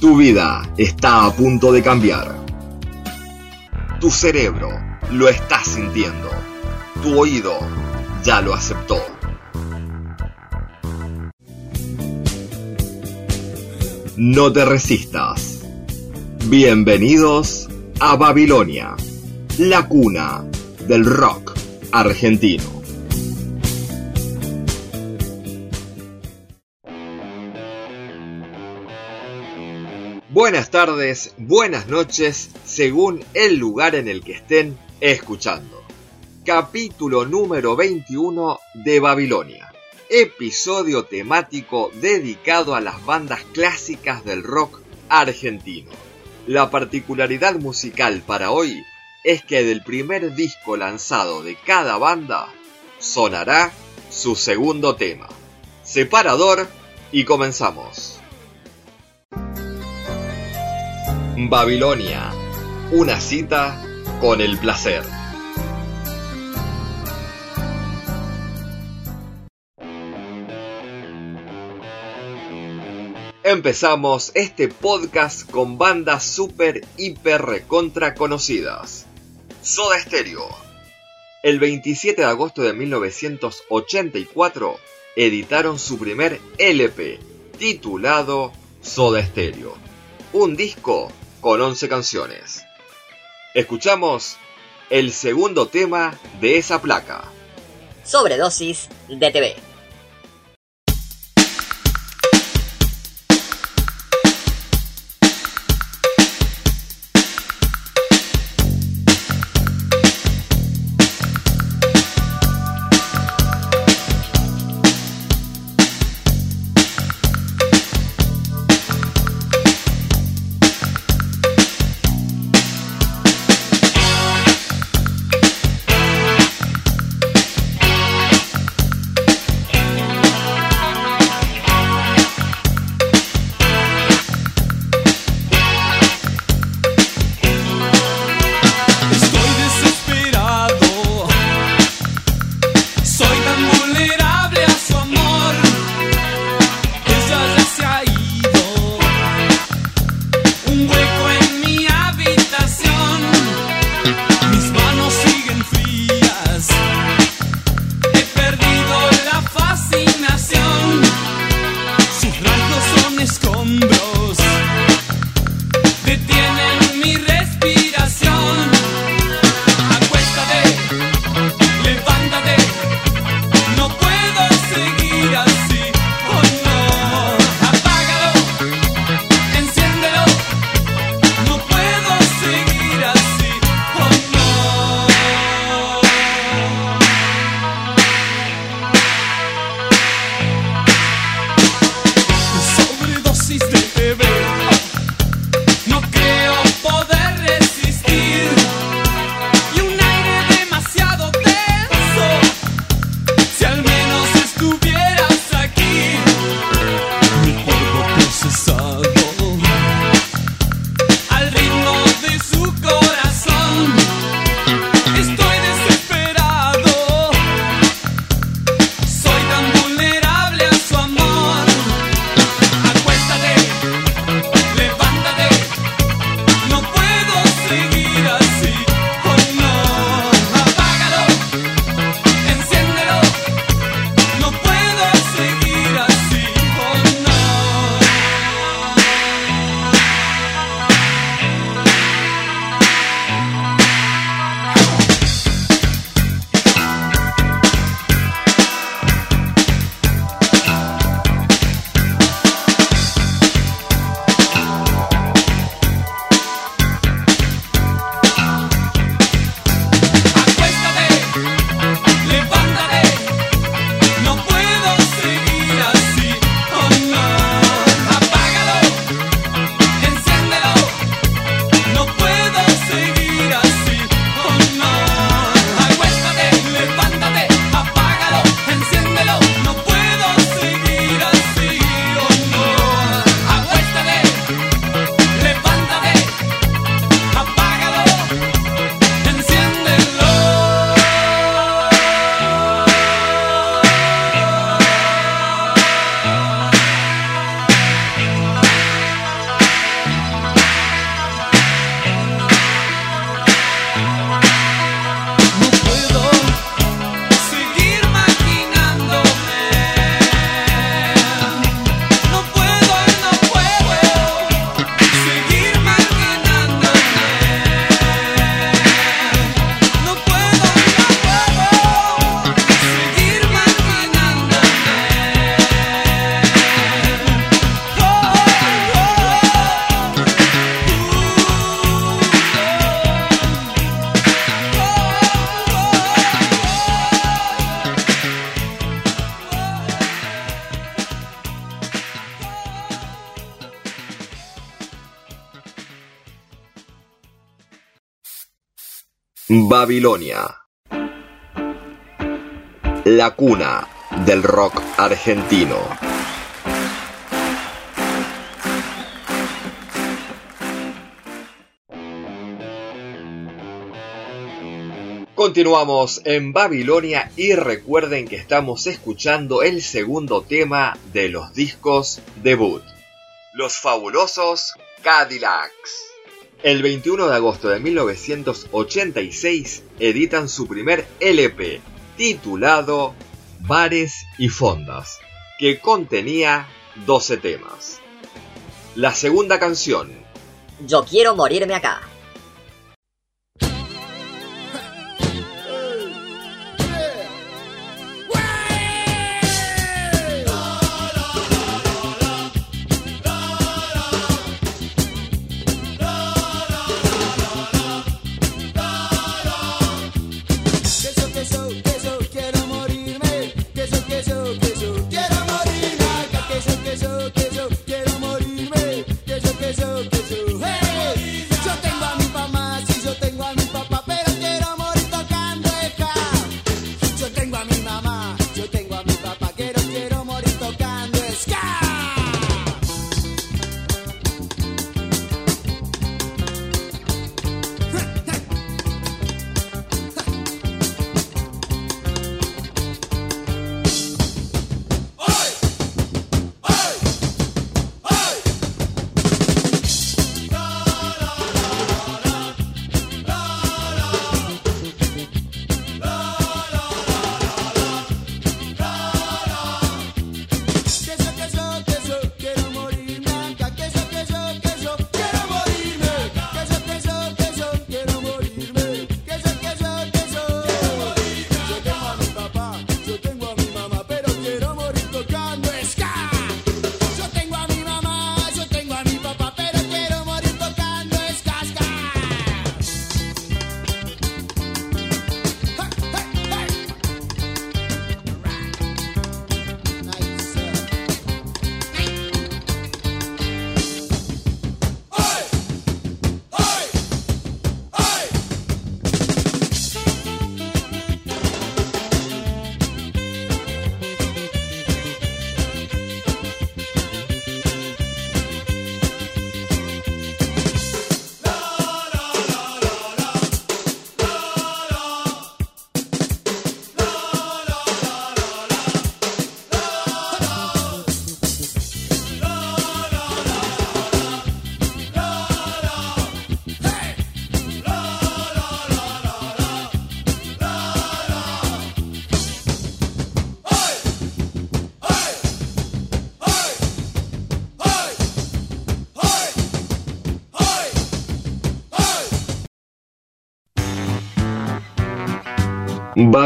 Tu vida está a punto de cambiar. Tu cerebro lo está sintiendo. Tu oído ya lo aceptó. No te resistas. Bienvenidos a Babilonia, la cuna del rock argentino. Buenas tardes, buenas noches, según el lugar en el que estén escuchando. Capítulo número 21 de Babilonia episodio temático dedicado a las bandas clásicas del rock argentino. La particularidad musical para hoy es que del primer disco lanzado de cada banda sonará su segundo tema. Separador y comenzamos. Babilonia, una cita con el placer. Empezamos este podcast con bandas super hiper recontra conocidas. Soda Stereo. El 27 de agosto de 1984 editaron su primer LP, titulado Soda Stereo. Un disco con 11 canciones. Escuchamos el segundo tema de esa placa. Sobredosis de TV. and free. Babilonia. La cuna del rock argentino. Continuamos en Babilonia y recuerden que estamos escuchando el segundo tema de los discos debut. Los fabulosos Cadillacs. El 21 de agosto de 1986 editan su primer LP, titulado Bares y Fondas, que contenía 12 temas. La segunda canción. Yo quiero morirme acá.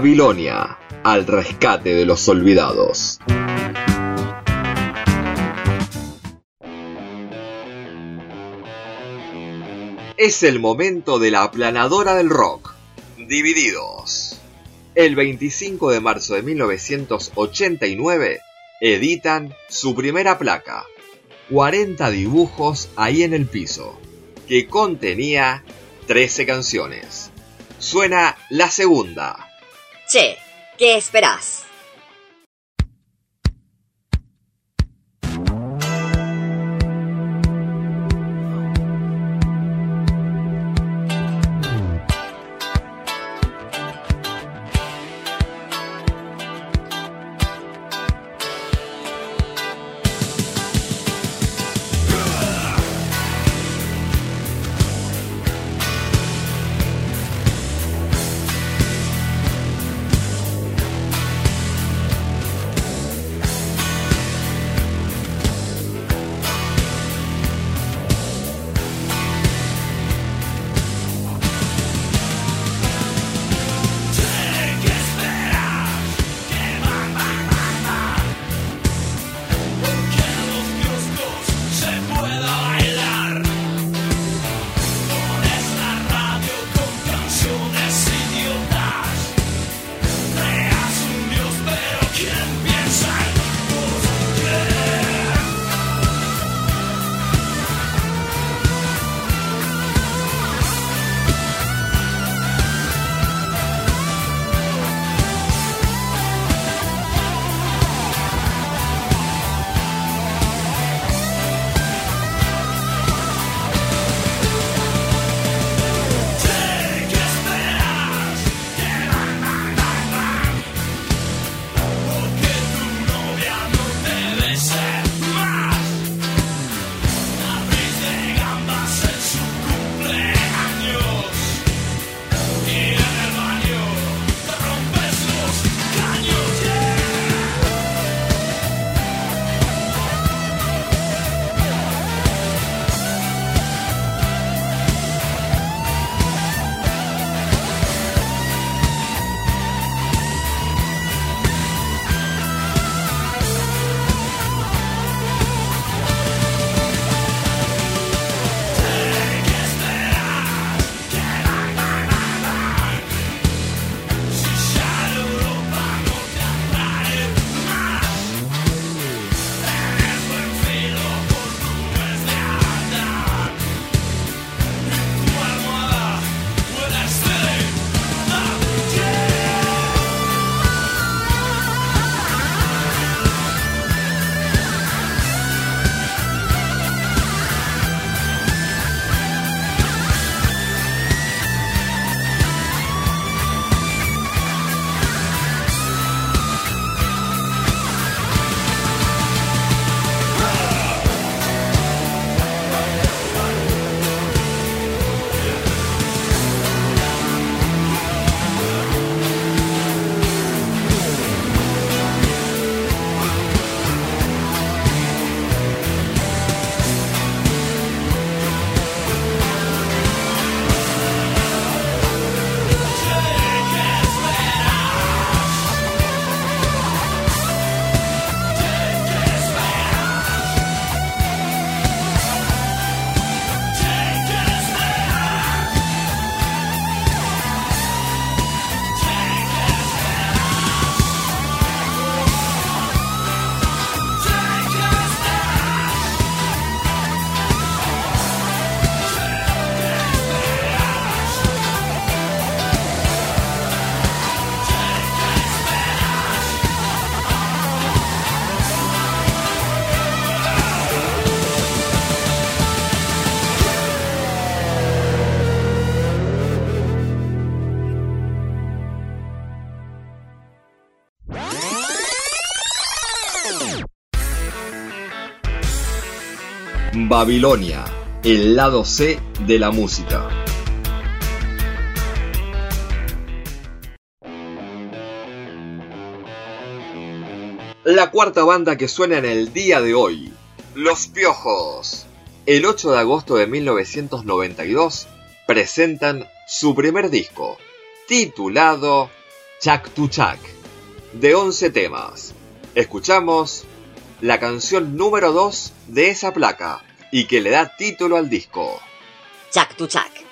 Babilonia, al rescate de los olvidados. Es el momento de la aplanadora del rock. Divididos. El 25 de marzo de 1989 editan su primera placa, 40 dibujos ahí en el piso, que contenía 13 canciones. Suena la segunda. Che, ¿qué esperás? Babilonia, el lado C de la música. La cuarta banda que suena en el día de hoy, Los Piojos. El 8 de agosto de 1992 presentan su primer disco, titulado Chak to Chak, de 11 temas. Escuchamos la canción número 2 de esa placa y que le da título al disco. Chak to Chak.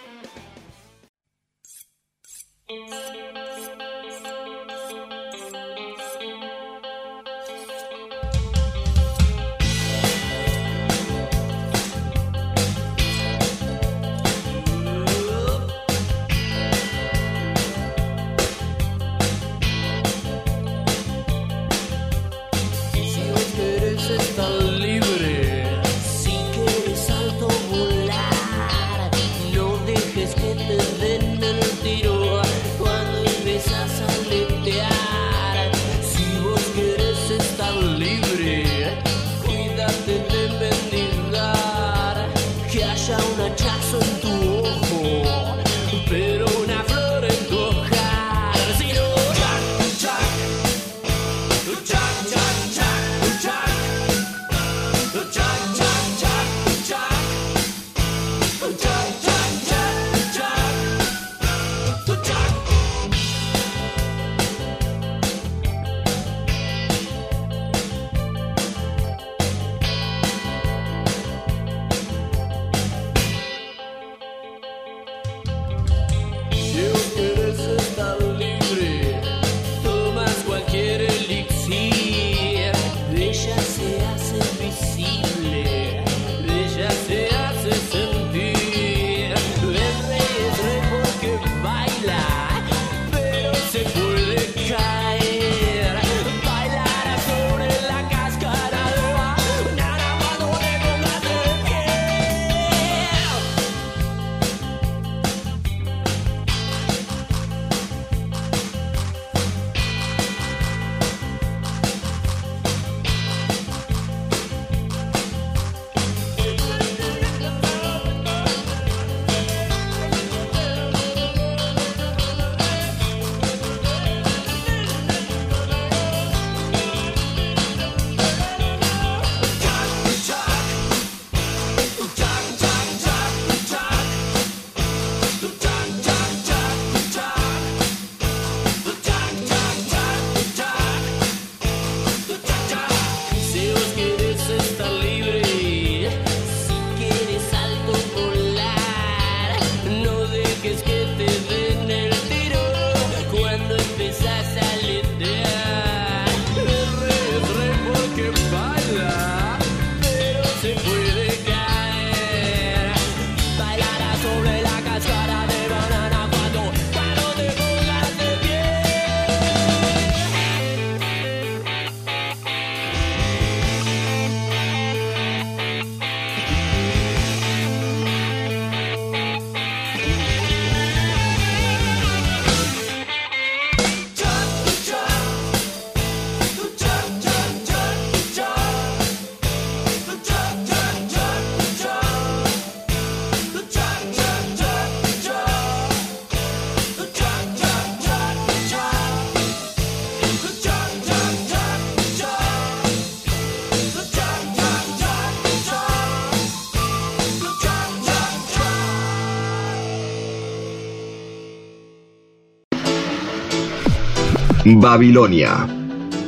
Babilonia,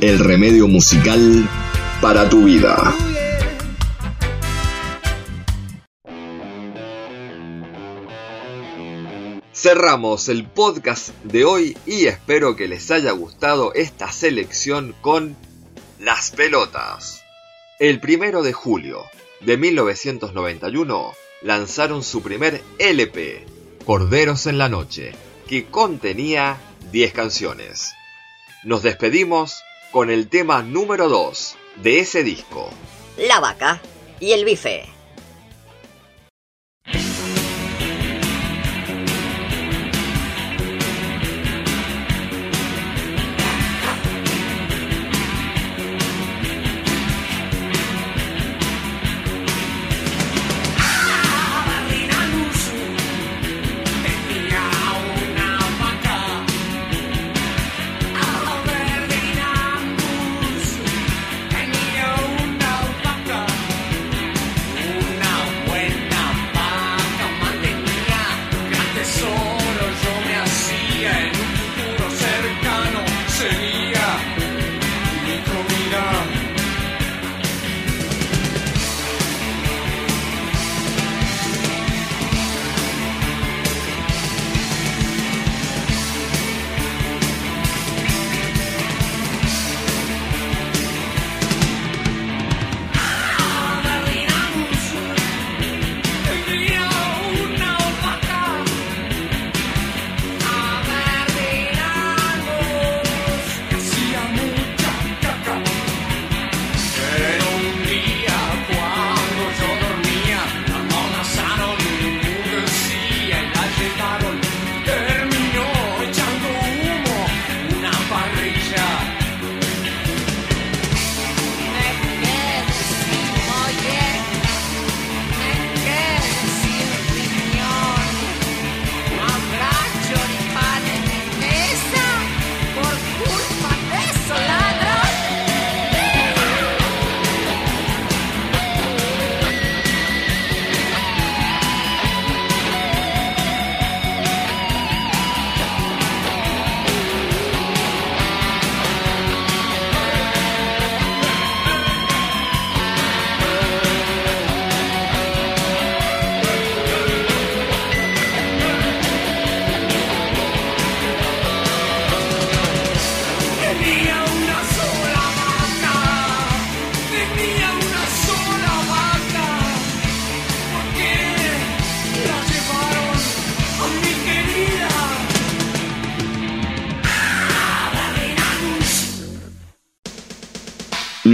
el remedio musical para tu vida. Cerramos el podcast de hoy y espero que les haya gustado esta selección con Las Pelotas. El primero de julio de 1991 lanzaron su primer LP, Corderos en la Noche, que contenía 10 canciones. Nos despedimos con el tema número 2 de ese disco. La vaca y el bife.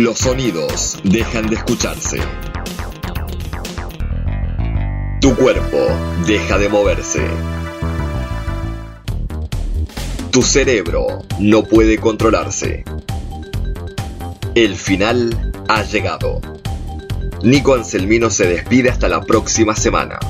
Los sonidos dejan de escucharse. Tu cuerpo deja de moverse. Tu cerebro no puede controlarse. El final ha llegado. Nico Anselmino se despide hasta la próxima semana.